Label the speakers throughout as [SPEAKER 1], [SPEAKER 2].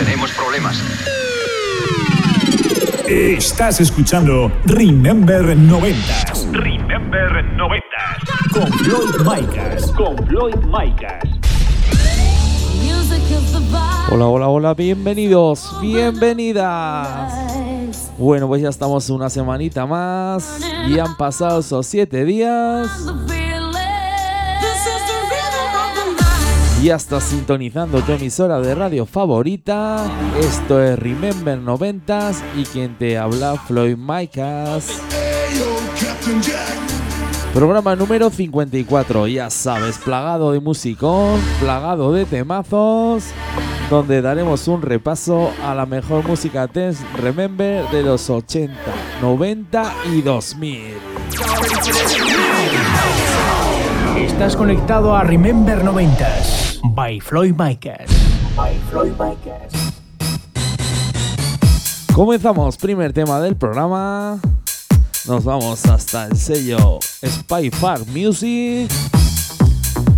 [SPEAKER 1] Tenemos problemas.
[SPEAKER 2] Estás escuchando Remember 90
[SPEAKER 3] Remember 90.
[SPEAKER 2] con Floyd Micas. Con Floyd Micas.
[SPEAKER 4] Hola, hola, hola, bienvenidos, bienvenidas. Bueno, pues ya estamos una semanita más y han pasado esos siete días. Ya estás sintonizando tu emisora de radio favorita. Esto es Remember 90s y quien te habla Floyd Micas. Programa número 54, ya sabes, plagado de musicón, plagado de temazos, donde daremos un repaso a la mejor música dance Remember de los 80, 90 y 2000.
[SPEAKER 5] Estás conectado a Remember 90s by Floyd Micas. By Floyd Micas.
[SPEAKER 4] Comenzamos, primer tema del programa. Nos vamos hasta el sello Spy Far Music.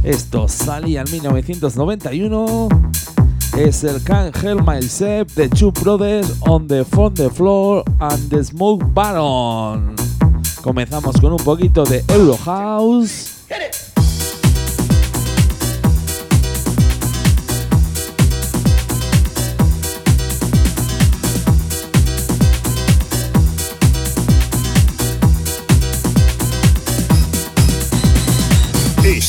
[SPEAKER 4] Esto salía en 1991. Es el Can't Help Myself de Two Brothers on the From the Floor and the Smoke Baron. Comenzamos con un poquito de Euro House.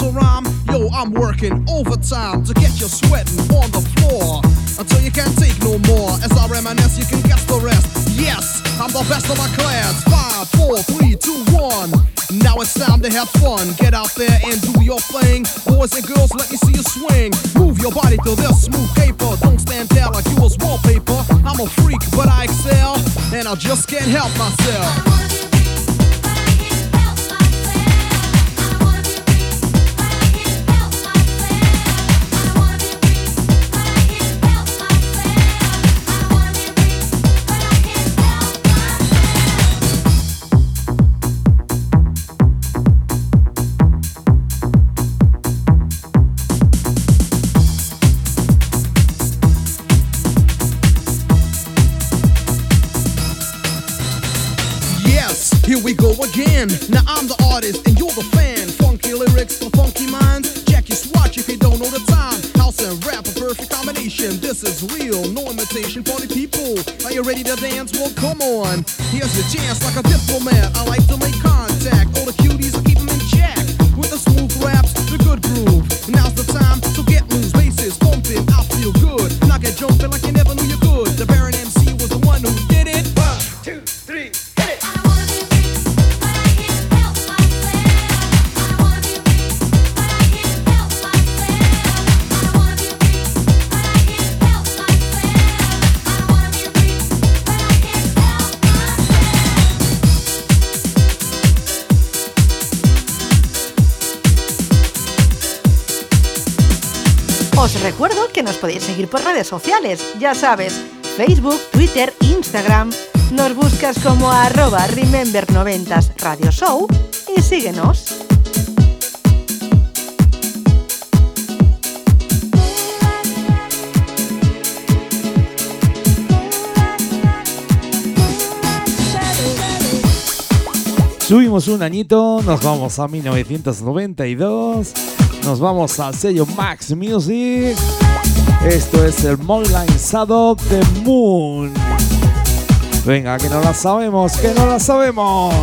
[SPEAKER 6] To rhyme. Yo, I'm working overtime to get you sweating on the floor until you can't take no more. As I reminisce, you can guess the rest. Yes, I'm the best of my class. Five, four, three, two, one. Now it's time to have fun. Get out there and do your thing. Boys and girls, let me see you swing. Move your body to this smooth paper. Don't stand there like you was wallpaper. I'm a freak, but I excel, and I just can't help myself. Again. Now I'm the artist and you're the fan. Funky lyrics for funky minds. Check your swatch if you don't know the time. House and rap, a perfect combination. This is real, no imitation for the people. Are you ready to dance? Well, come on. Here's your chance, like a diplomat. I like to make
[SPEAKER 7] podéis seguir por redes sociales, ya sabes, Facebook, Twitter, Instagram. Nos buscas como arroba Remember90s Radio Show y síguenos.
[SPEAKER 4] Subimos un añito, nos vamos a 1992 Nos vamos al sello Max Music. Esto es el Moonlight Shadow the Moon. Venga, que no la sabemos, que no la sabemos.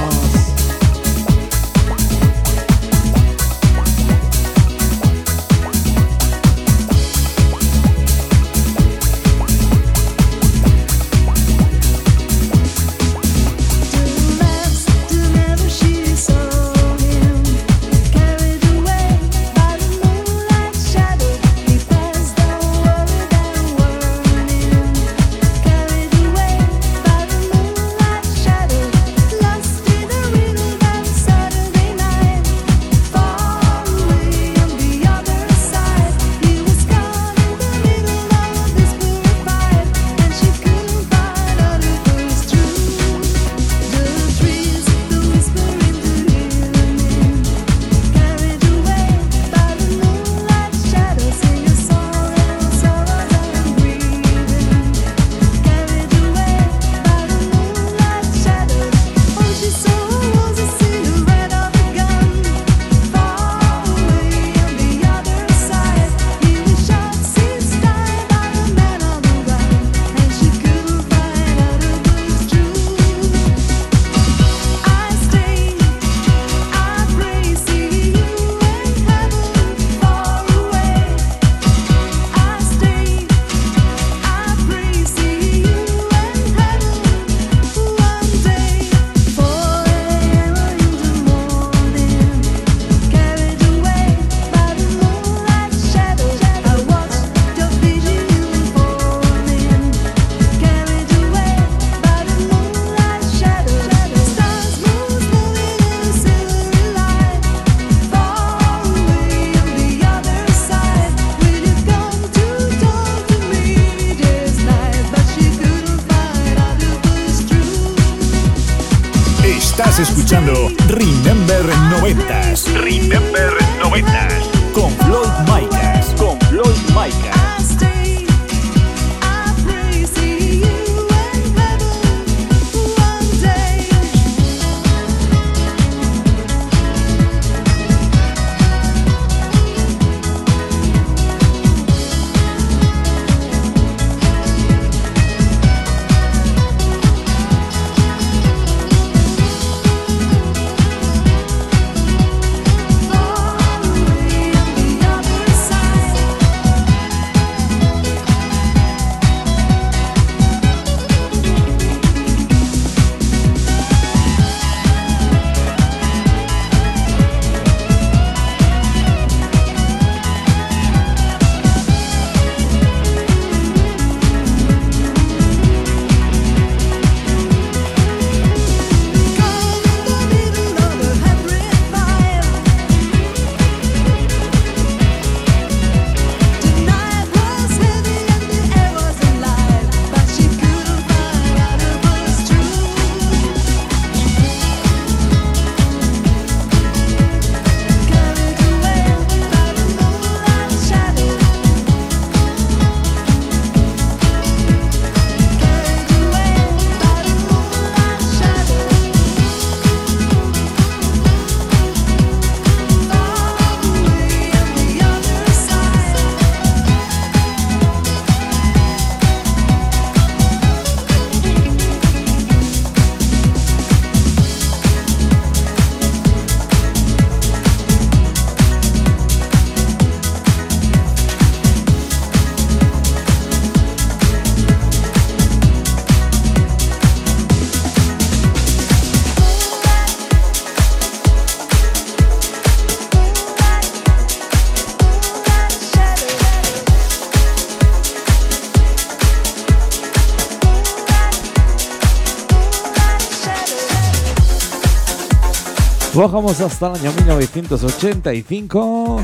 [SPEAKER 4] Bajamos hasta el año 1985.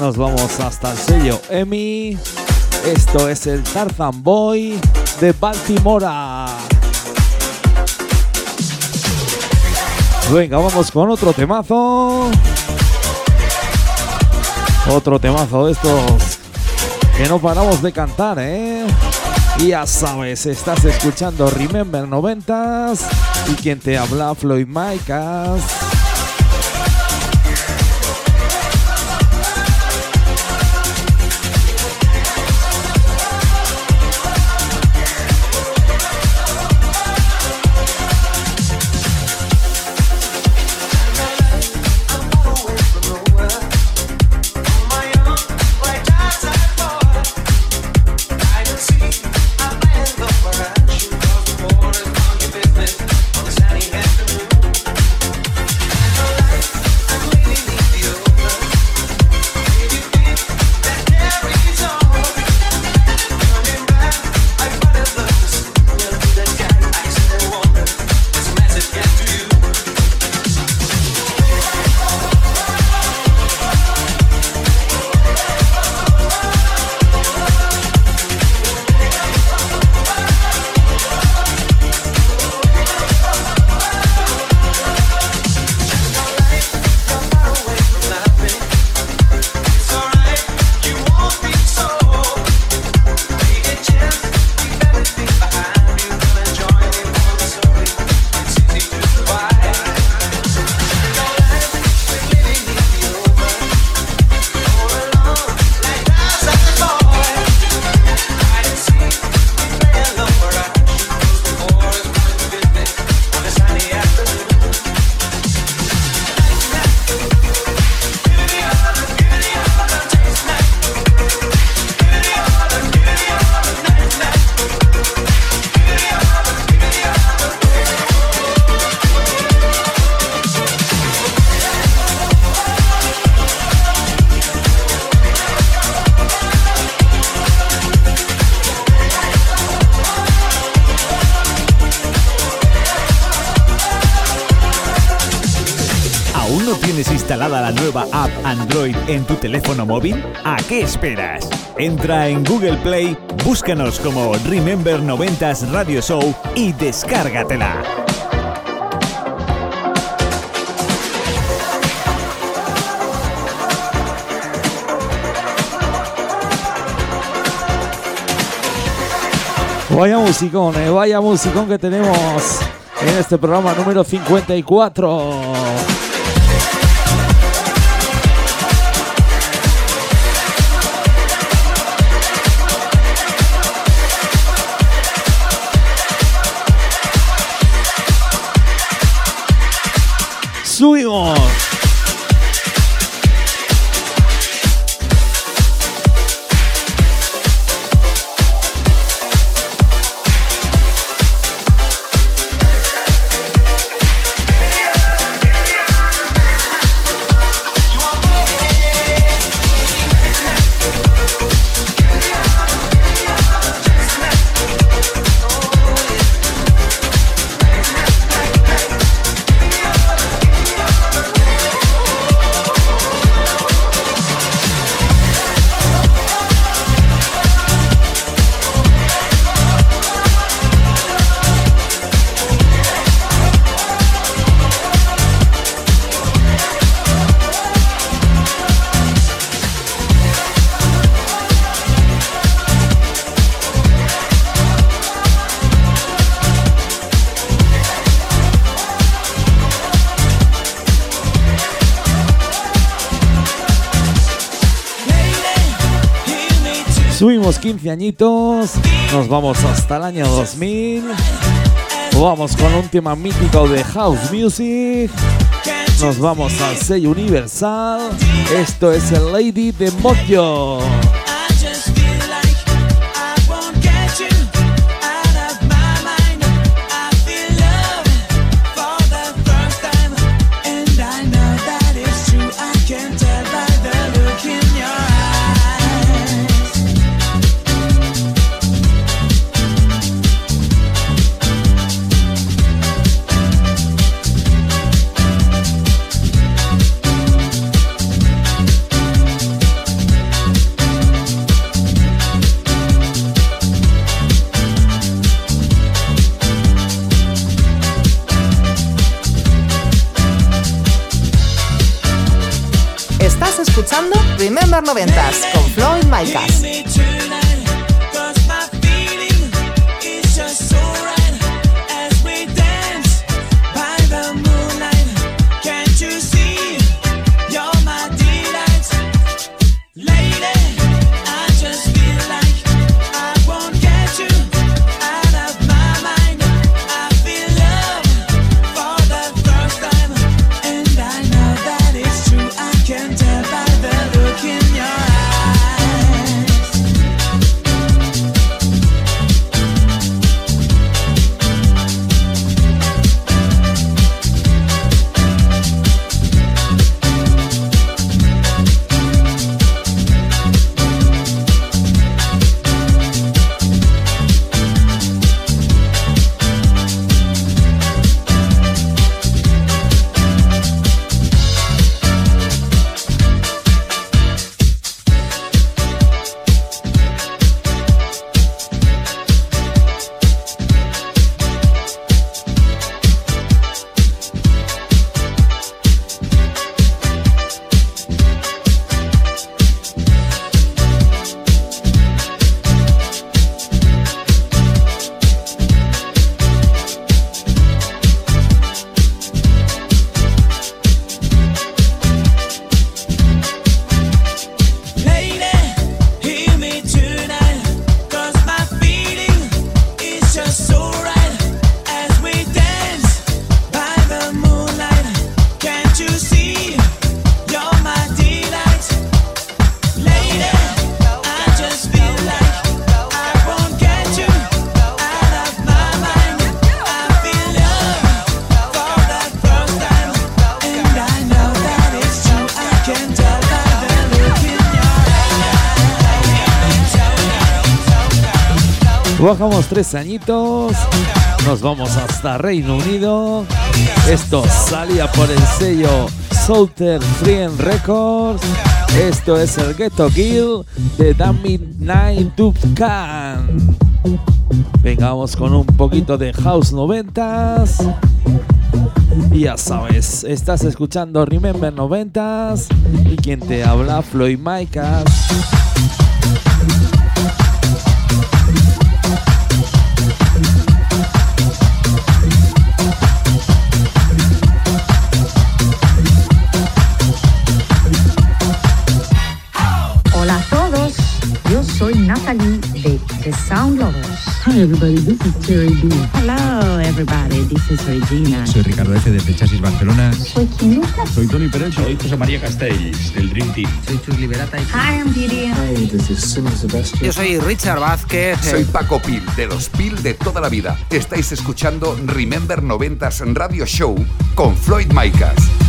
[SPEAKER 4] Nos vamos hasta el sello EMI. Esto es el Tarzan Boy de Baltimora. Venga, vamos con otro temazo. Otro temazo de estos que no paramos de cantar, ¿eh? Y ya sabes, estás escuchando Remember 90s y quien te habla Floyd Micas.
[SPEAKER 2] En tu teléfono móvil? ¿A qué esperas? Entra en Google Play, búscanos como Remember 90s Radio Show y descárgatela.
[SPEAKER 4] Vaya musicón, eh, vaya musicón que tenemos en este programa número 54. Subimos. Subimos 15 añitos, nos vamos hasta el año 2000. Vamos con un tema mítico de House Music. Nos vamos al sello Universal. Esto es el Lady de Mojo.
[SPEAKER 8] Remember 90s con Floyd Micas. Tres añitos. Nos vamos hasta Reino Unido. Esto salía por el sello
[SPEAKER 4] Southern Free Records. Esto es el Ghetto Kill de The Midnight Can. Vengamos con un poquito de House 90s. Y ya sabes, estás escuchando Remember 90s y quien te habla Floyd Micas.
[SPEAKER 9] Sound Lovers. Hi everybody, this is Terry B. Hello everybody, this is Regina.
[SPEAKER 10] Soy Ricardo F. desde Chasis Barcelona.
[SPEAKER 9] Soy Kim
[SPEAKER 10] Soy Tony Pérez.
[SPEAKER 11] Soy José María Castells, del Dream Team.
[SPEAKER 12] Soy Chus Liberata.
[SPEAKER 9] Hi, I'm Didi.
[SPEAKER 13] Hi, this is Simon Sebastian.
[SPEAKER 14] Yo soy Richard Vázquez.
[SPEAKER 15] Soy Paco Pil, de los Pil de toda la vida. Estáis escuchando Remember 90s Radio Show con Floyd Micas.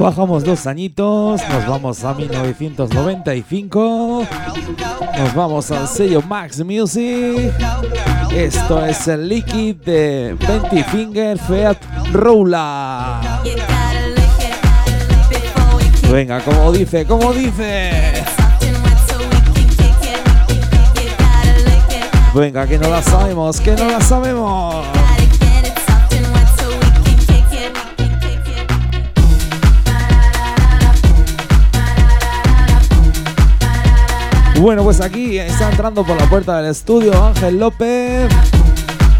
[SPEAKER 4] Bajamos dos añitos, nos vamos a 1995, nos vamos al sello Max Music. Esto es el Liquid de 20 Finger Feat Roller. Venga, como dice, como dice. Venga, que no la sabemos, que no la sabemos. Bueno, pues aquí está entrando por la puerta del estudio Ángel López.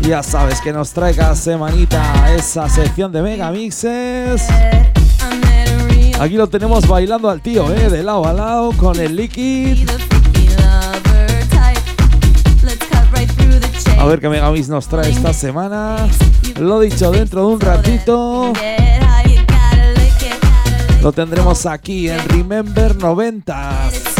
[SPEAKER 4] Ya sabes que nos trae cada semanita esa sección de megamixes. Aquí lo tenemos bailando al tío, ¿eh? De lado a lado con el liquid. A ver qué megamix nos trae esta semana. Lo dicho, dentro de un ratito. Lo tendremos aquí en Remember 90.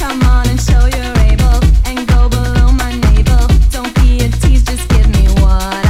[SPEAKER 2] Come on and show you're able and go below my navel. Don't be a tease, just give me what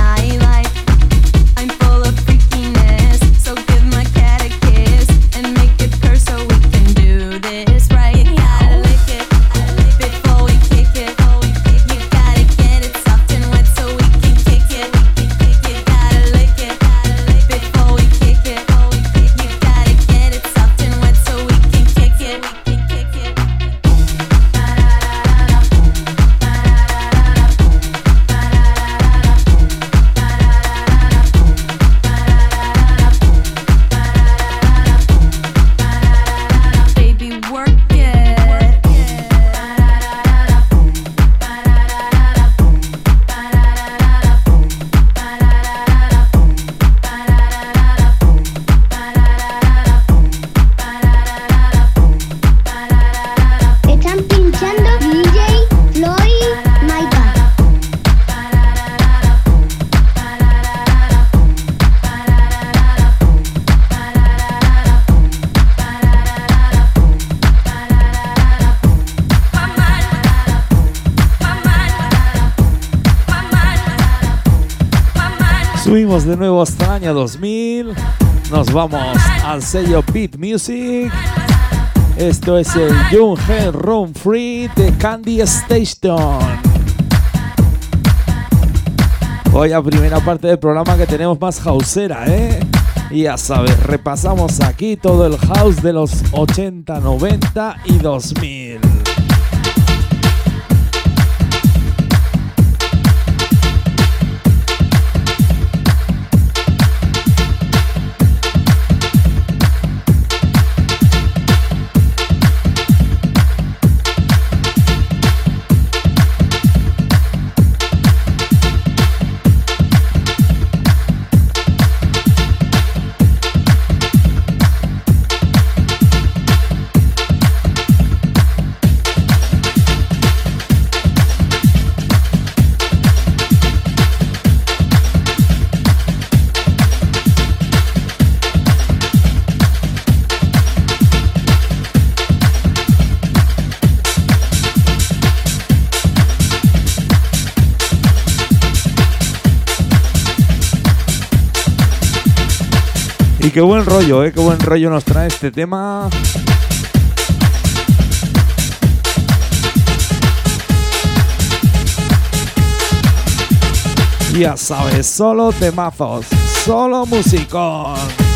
[SPEAKER 4] De nuevo hasta el año 2000. Nos vamos al sello Beat Music. Esto es el Hell Room Free de Candy Station. Hoy a primera parte del programa que tenemos más houseera, ¿eh? Y ya sabes, repasamos aquí todo el house de los 80, 90 y 2000. Y qué buen rollo, ¿eh? Qué buen rollo nos trae este tema. Ya sabes, solo temazos, solo musicón.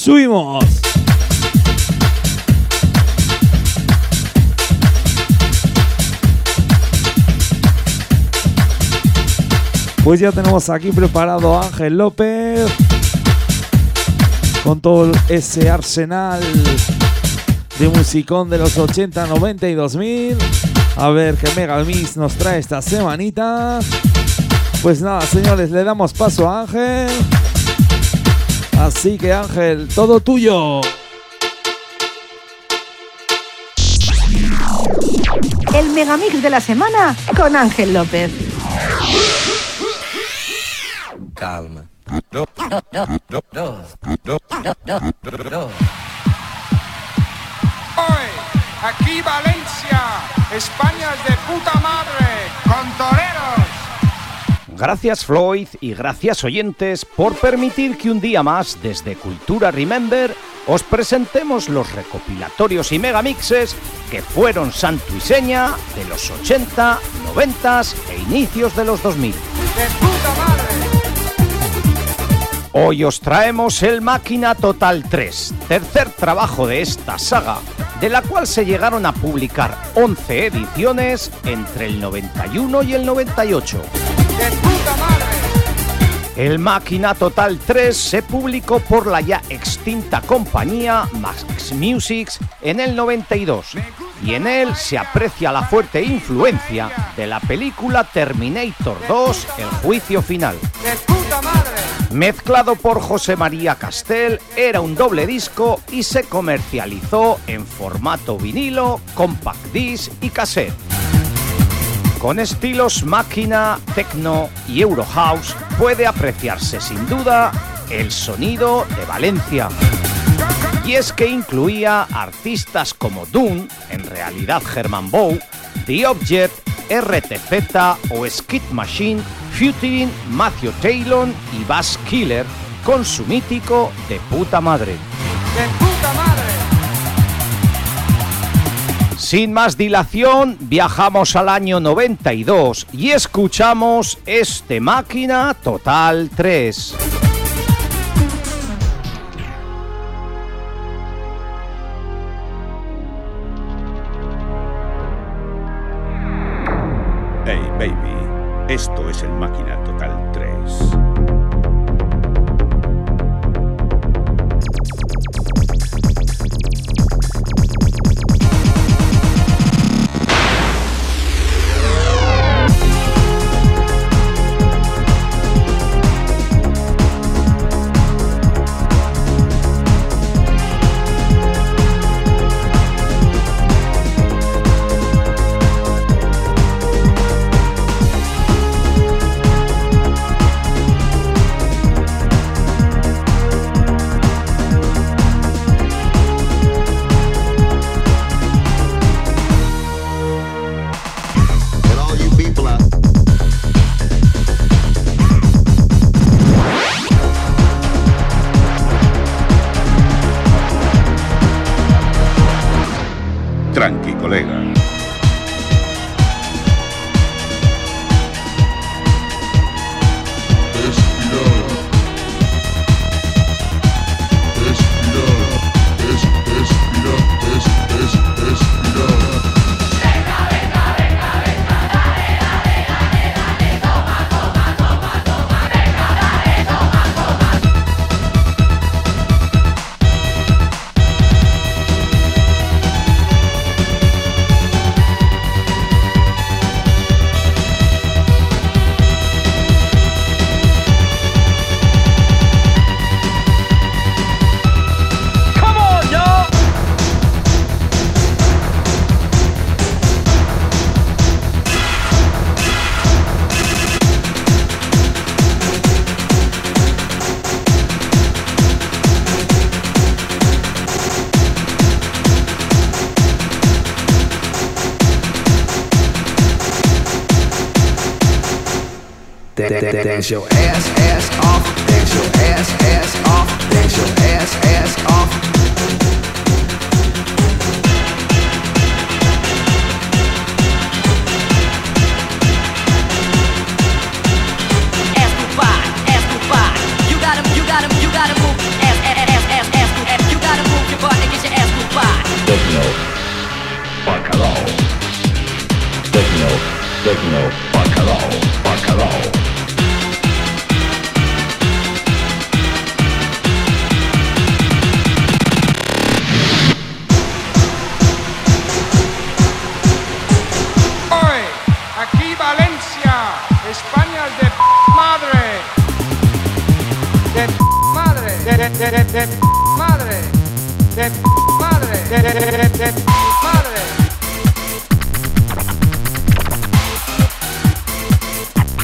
[SPEAKER 4] Subimos. Pues ya tenemos aquí preparado a Ángel López con todo ese arsenal de musicón de los 80, 90 y 2000. A ver qué Mega Mix nos trae esta semanita. Pues nada, señores, le damos paso a Ángel. Así que Ángel, todo tuyo.
[SPEAKER 7] El megamix de la semana con Ángel López.
[SPEAKER 16] Calma. Do, do, do,
[SPEAKER 17] Hoy, aquí Valencia, España es de puta madre, con toreros.
[SPEAKER 18] Gracias Floyd y gracias oyentes por permitir que un día más desde Cultura Remember os presentemos los recopilatorios y megamixes que fueron santo y seña de los 80, 90 e inicios de los 2000. Hoy os traemos el Máquina Total 3, tercer trabajo de esta saga, de la cual se llegaron a publicar 11 ediciones entre el 91 y el 98. El Máquina Total 3 se publicó por la ya extinta compañía Max Music en el 92 y en él se aprecia la fuerte influencia de la película Terminator 2 El Juicio Final. Mezclado por José María Castel, era un doble disco y se comercializó en formato vinilo, compact disc y cassette. Con estilos máquina, techno y Eurohouse puede apreciarse sin duda el sonido de Valencia. Y es que incluía artistas como Dune, en realidad Herman Bow, The Object, RTZ o Skid Machine, featuring Matthew Taylor y Bass Killer con su mítico De puta madre. Sin más dilación, viajamos al año 92 y escuchamos este Máquina Total 3.
[SPEAKER 19] Hey, baby, esto es el Máquina Total
[SPEAKER 17] 不累个 España es de p madre. De p madre, de, de, de, de, de p madre. De p madre, de, de, de, de, de p madre.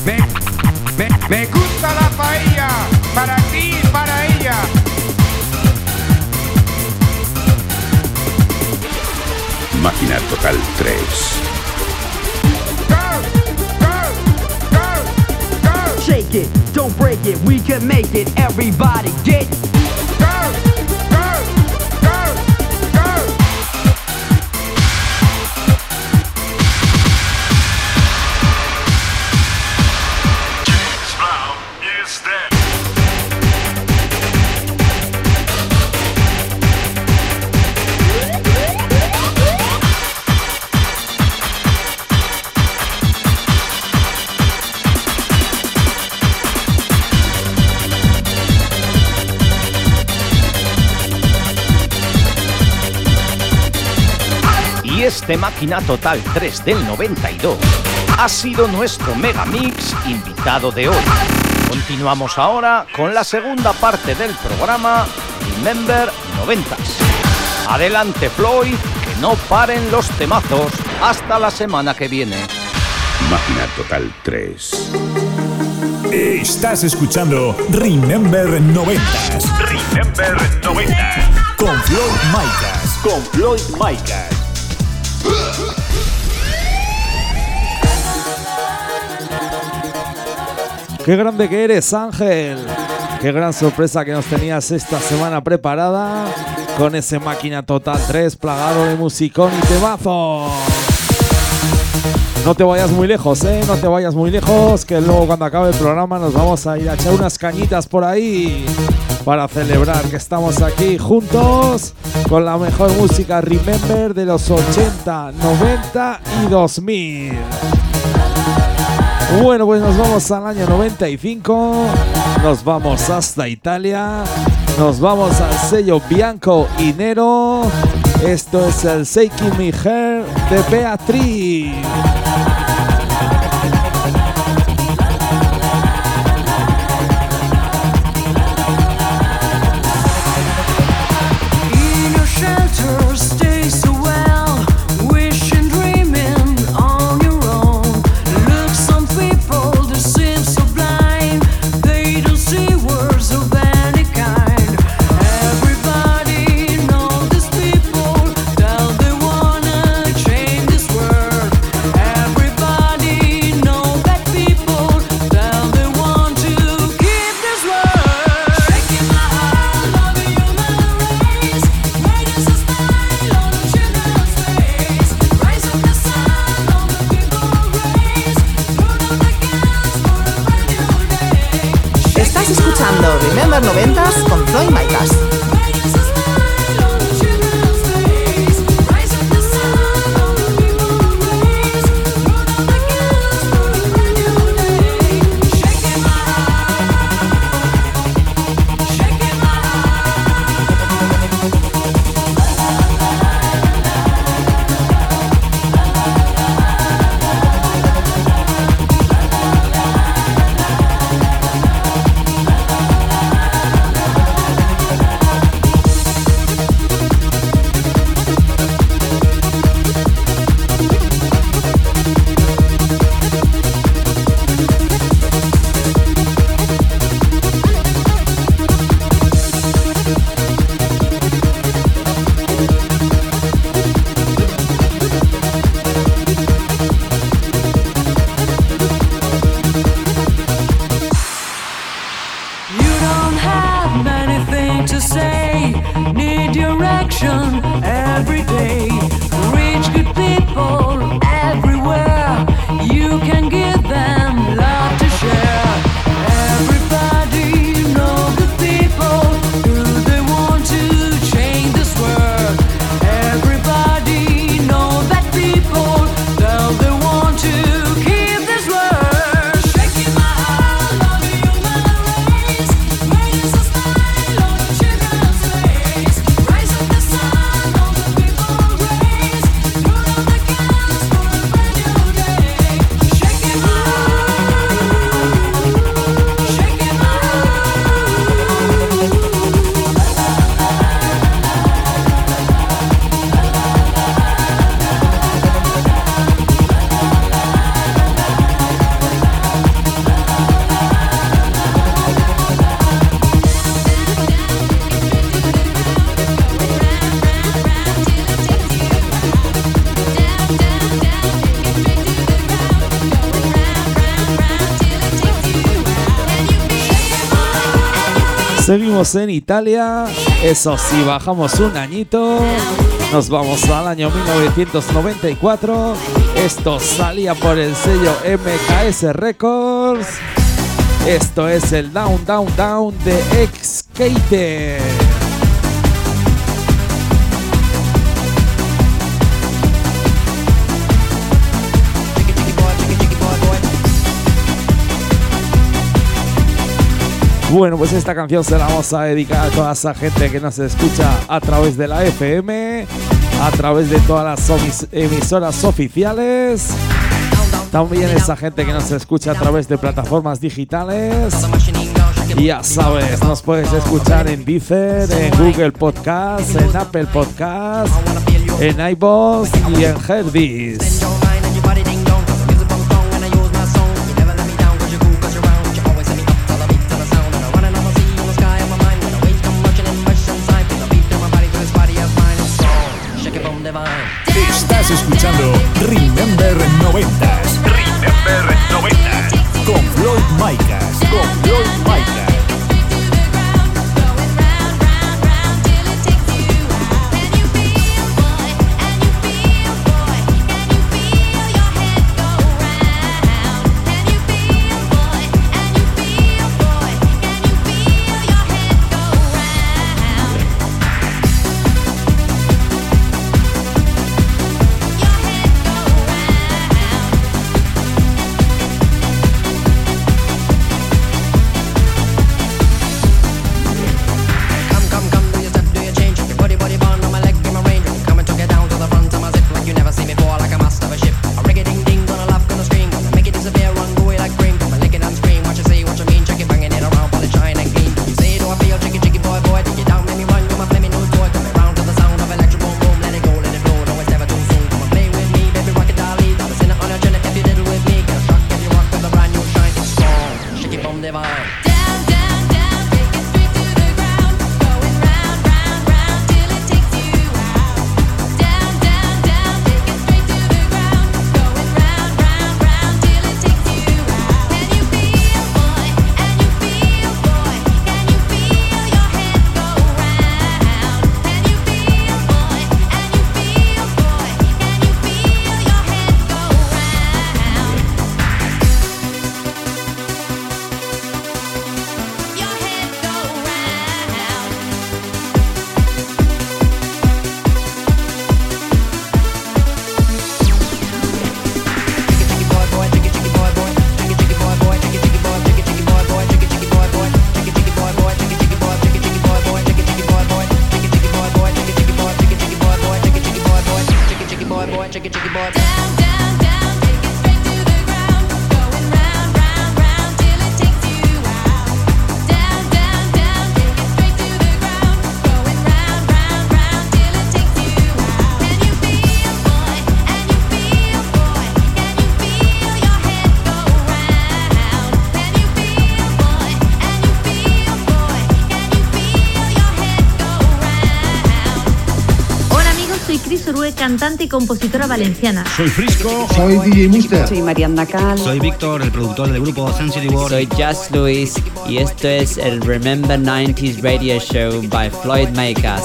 [SPEAKER 17] Me, me, me gusta la paella, para ti y para ella.
[SPEAKER 19] Máquina Total 3.
[SPEAKER 20] It, don't break it, we can make it. Everybody get
[SPEAKER 18] Este Máquina Total 3 del 92 ha sido nuestro Megamix invitado de hoy. Continuamos ahora con la segunda parte del programa Remember 90s. Adelante Floyd, que no paren los temazos hasta la semana que viene.
[SPEAKER 15] Máquina Total 3.
[SPEAKER 3] Estás escuchando Remember 90s.
[SPEAKER 4] Remember 90.
[SPEAKER 3] Con Floyd Micas.
[SPEAKER 4] Con Floyd Micas.
[SPEAKER 21] Qué grande que eres, Ángel. Qué gran sorpresa que nos tenías esta semana preparada con ese máquina total 3 plagado de musicón y temazo. No te vayas muy lejos, ¿eh? No te vayas muy lejos, que luego cuando acabe el programa nos vamos a ir a echar unas cañitas por ahí para celebrar que estamos aquí juntos con la mejor música Remember de los 80, 90 y 2000. Bueno, pues nos vamos al año 95, nos vamos hasta Italia, nos vamos al sello Bianco y Nero. Esto es el Seiki Mi Hair de Beatriz.
[SPEAKER 4] En Italia, eso sí, bajamos un añito, nos vamos al año 1994, esto salía por el sello MKS Records, esto es el Down Down Down de X-Skater. Bueno, pues esta canción se la vamos a dedicar a toda esa gente que nos escucha a través de la FM, a través de todas las emisoras oficiales. También esa gente que nos escucha a través de plataformas digitales. Ya sabes, nos puedes escuchar en Deezer, en Google Podcast, en Apple Podcast, en iVoox y en Herbis.
[SPEAKER 2] Escuchando
[SPEAKER 22] cantante y compositora valenciana.
[SPEAKER 23] Soy Frisco.
[SPEAKER 22] Soy DJ Mister.
[SPEAKER 24] Soy Mariana Cal.
[SPEAKER 23] Soy Víctor, el productor del grupo Sensitive World.
[SPEAKER 25] Soy Just Luis y esto es el Remember 90s Radio Show by Floyd Makers.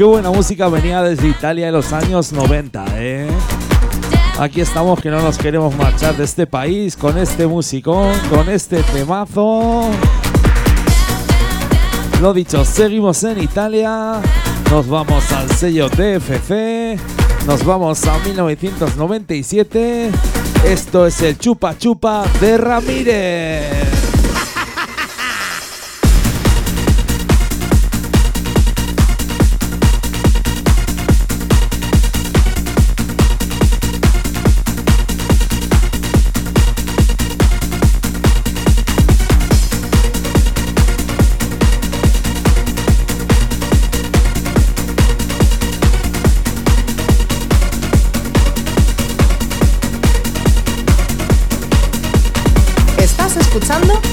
[SPEAKER 4] Qué buena música venía desde Italia en los años 90, ¿eh? Aquí estamos que no nos queremos marchar de este país con este musicón, con este temazo. Lo dicho, seguimos en Italia. Nos vamos al sello DFC. Nos vamos a 1997. Esto es el Chupa Chupa de Ramírez.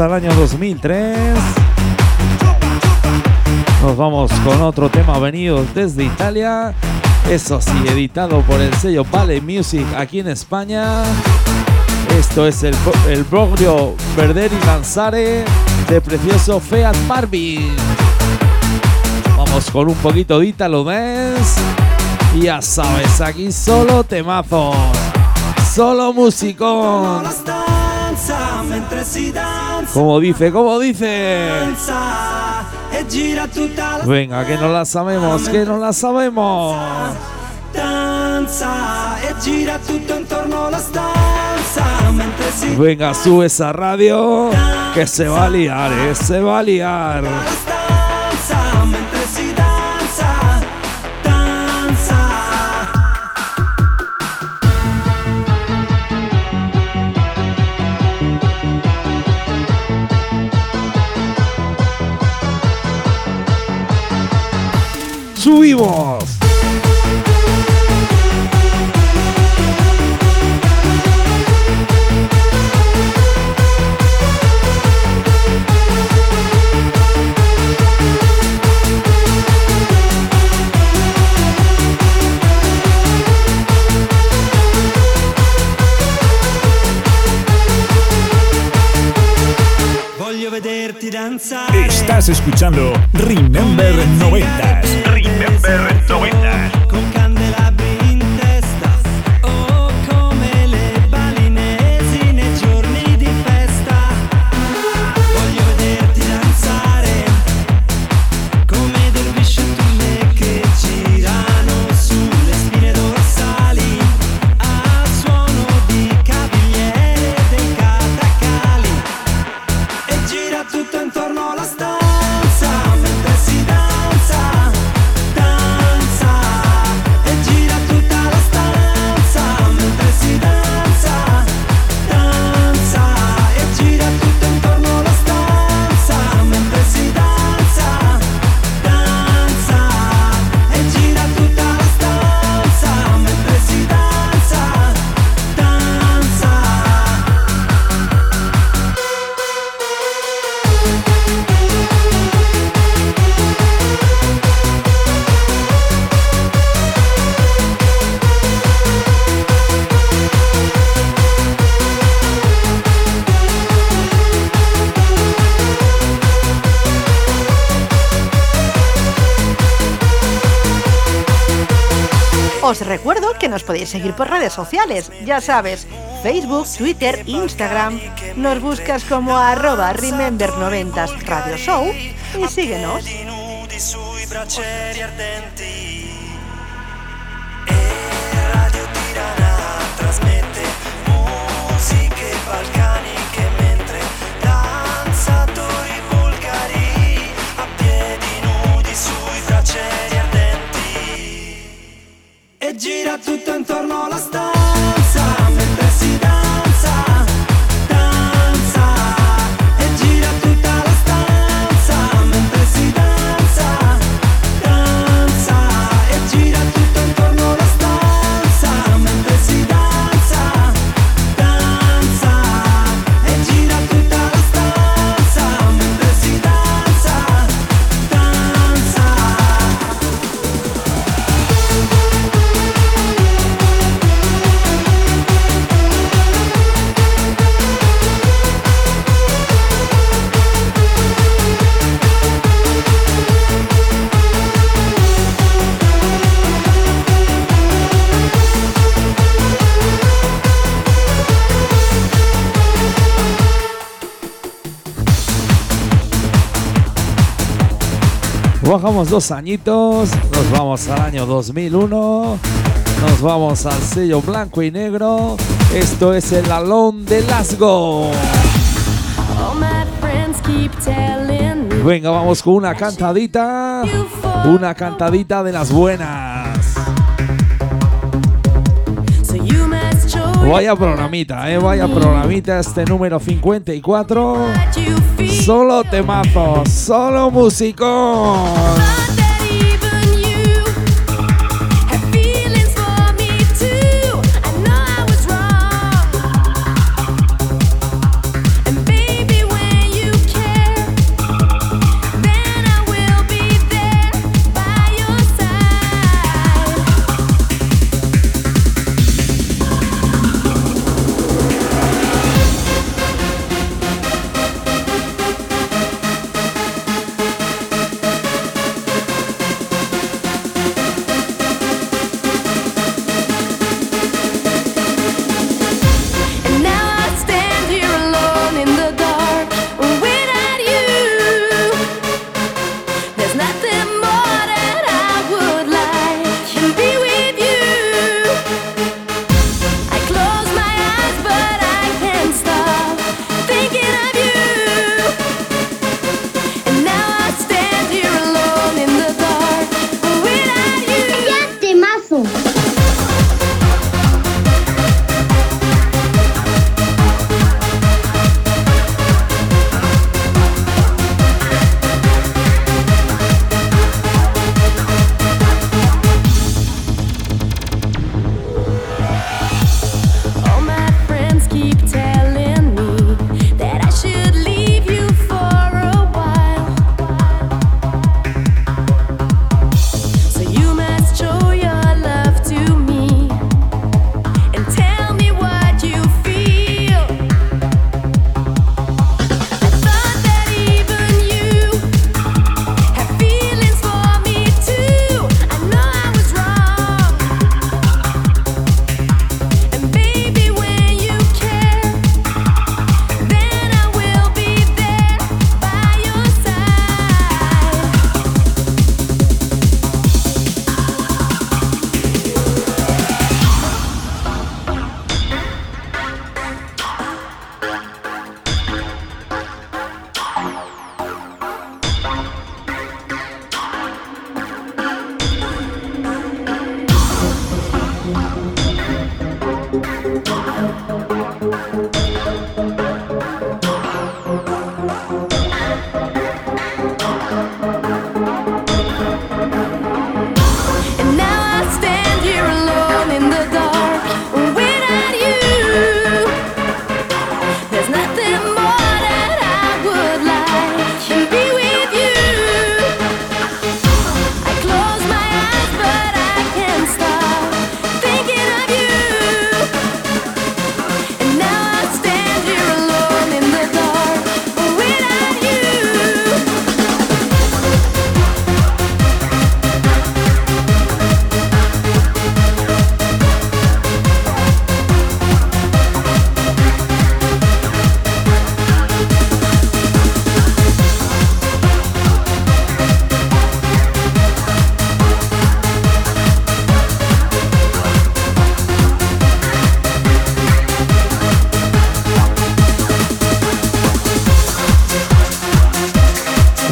[SPEAKER 4] Al año 2003. Nos vamos con otro tema venido desde Italia. Eso sí, editado por el sello Vale Music aquí en España. Esto es el, el Broglio Verderi Lanzare de precioso Fiat Barbie. Vamos con un poquito de Italo Dance. Y ya sabes, aquí solo temazos. Solo musicón. Como dice, como dice.
[SPEAKER 26] e
[SPEAKER 4] Venga, que no la sabemos, que no la sabemos.
[SPEAKER 26] danza e
[SPEAKER 4] Venga, sube esa radio, que se va a liar, eh, se va a liar. Subimos.
[SPEAKER 26] voglio vederti danzare
[SPEAKER 2] Estás escuchando Remember 90s.
[SPEAKER 7] podéis seguir por redes sociales, ya sabes, Facebook, Twitter, Instagram. Nos buscas como arroba remember90 Radio Show y síguenos.
[SPEAKER 4] gira tutto intorno alla stanza
[SPEAKER 2] Bajamos dos añitos, nos vamos al año 2001, nos vamos al sello blanco y negro. Esto es el Alón de Lasgo. Venga, vamos con una cantadita, una cantadita de las buenas. Vaya programita, eh, vaya programita este número 54. Solo temazo, solo musicón.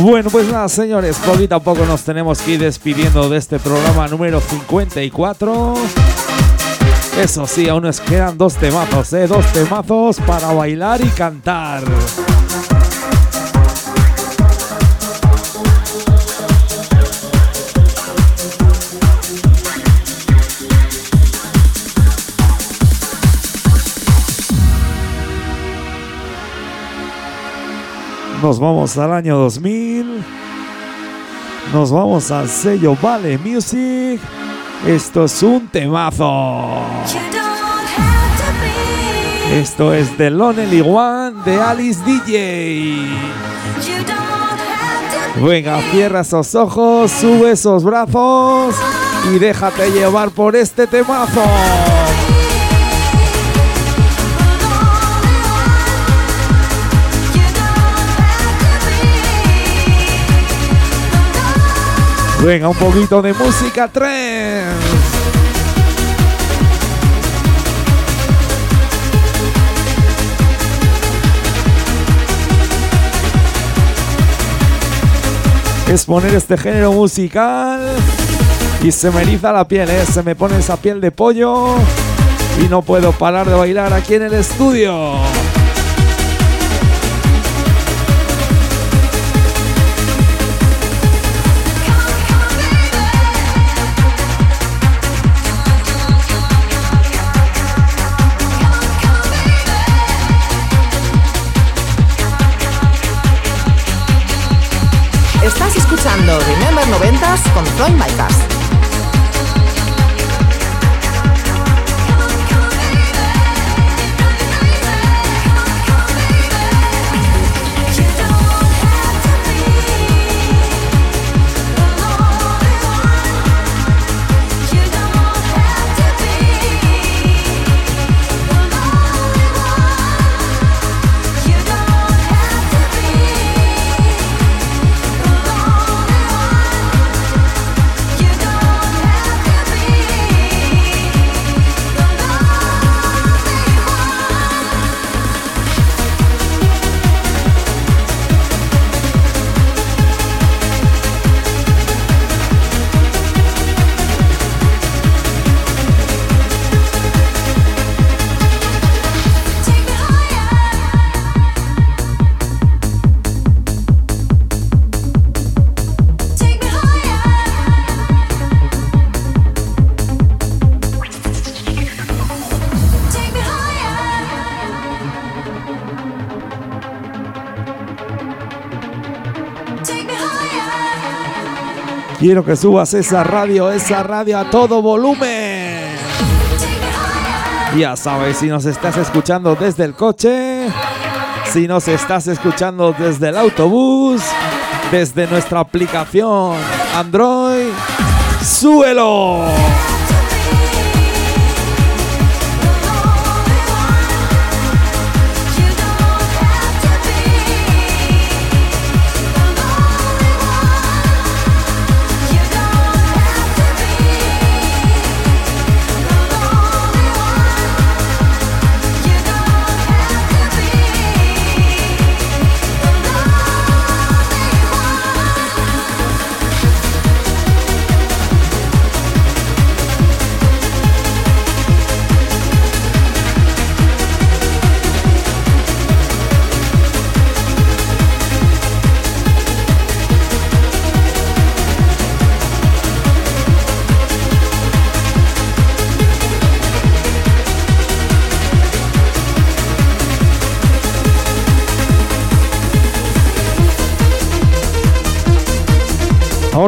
[SPEAKER 4] Bueno, pues nada, señores, poquito a poco nos tenemos que ir despidiendo de este programa número 54. Eso sí, aún nos quedan dos temazos, ¿eh? Dos temazos para bailar y cantar. Nos vamos al año 2000. Nos vamos al sello Vale Music. Esto es un temazo. Esto es de Lonely One de Alice DJ. Venga, cierra esos ojos, sube esos brazos y déjate llevar por este temazo. Venga, un poquito de música trance. Es poner este género musical y se me eriza la piel, ¿eh? se me pone esa piel de pollo y no puedo parar de bailar aquí en el estudio.
[SPEAKER 24] 90s con Floyd Micas.
[SPEAKER 4] Quiero que subas esa radio, esa radio a todo volumen. Ya sabes, si nos estás escuchando desde el coche, si nos estás escuchando desde el autobús, desde nuestra aplicación Android, súbelo.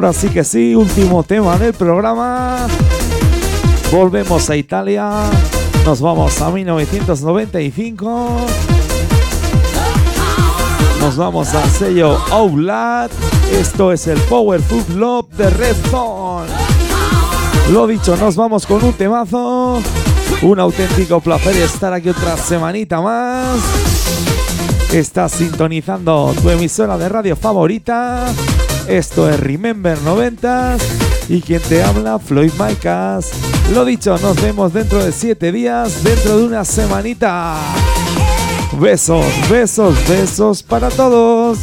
[SPEAKER 4] Ahora sí que sí, último tema del programa. Volvemos a Italia. Nos vamos a 1995. Nos vamos al sello Outlat. Esto es el Powerful Love de Red Zone. Lo dicho, nos vamos con un temazo. Un auténtico placer estar aquí otra semanita más. Estás sintonizando tu emisora de radio favorita. Esto es Remember 90 y quien te habla, Floyd Micas. Lo dicho, nos vemos dentro de 7 días, dentro de una semanita. Besos, besos, besos para todos.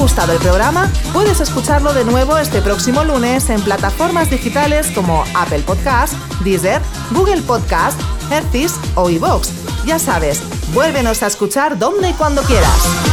[SPEAKER 24] Gustado el programa, puedes escucharlo de nuevo este próximo lunes en plataformas digitales como Apple Podcast, Deezer, Google Podcast, Hertis o iVoox. Ya sabes, vuélvenos a escuchar donde y cuando quieras.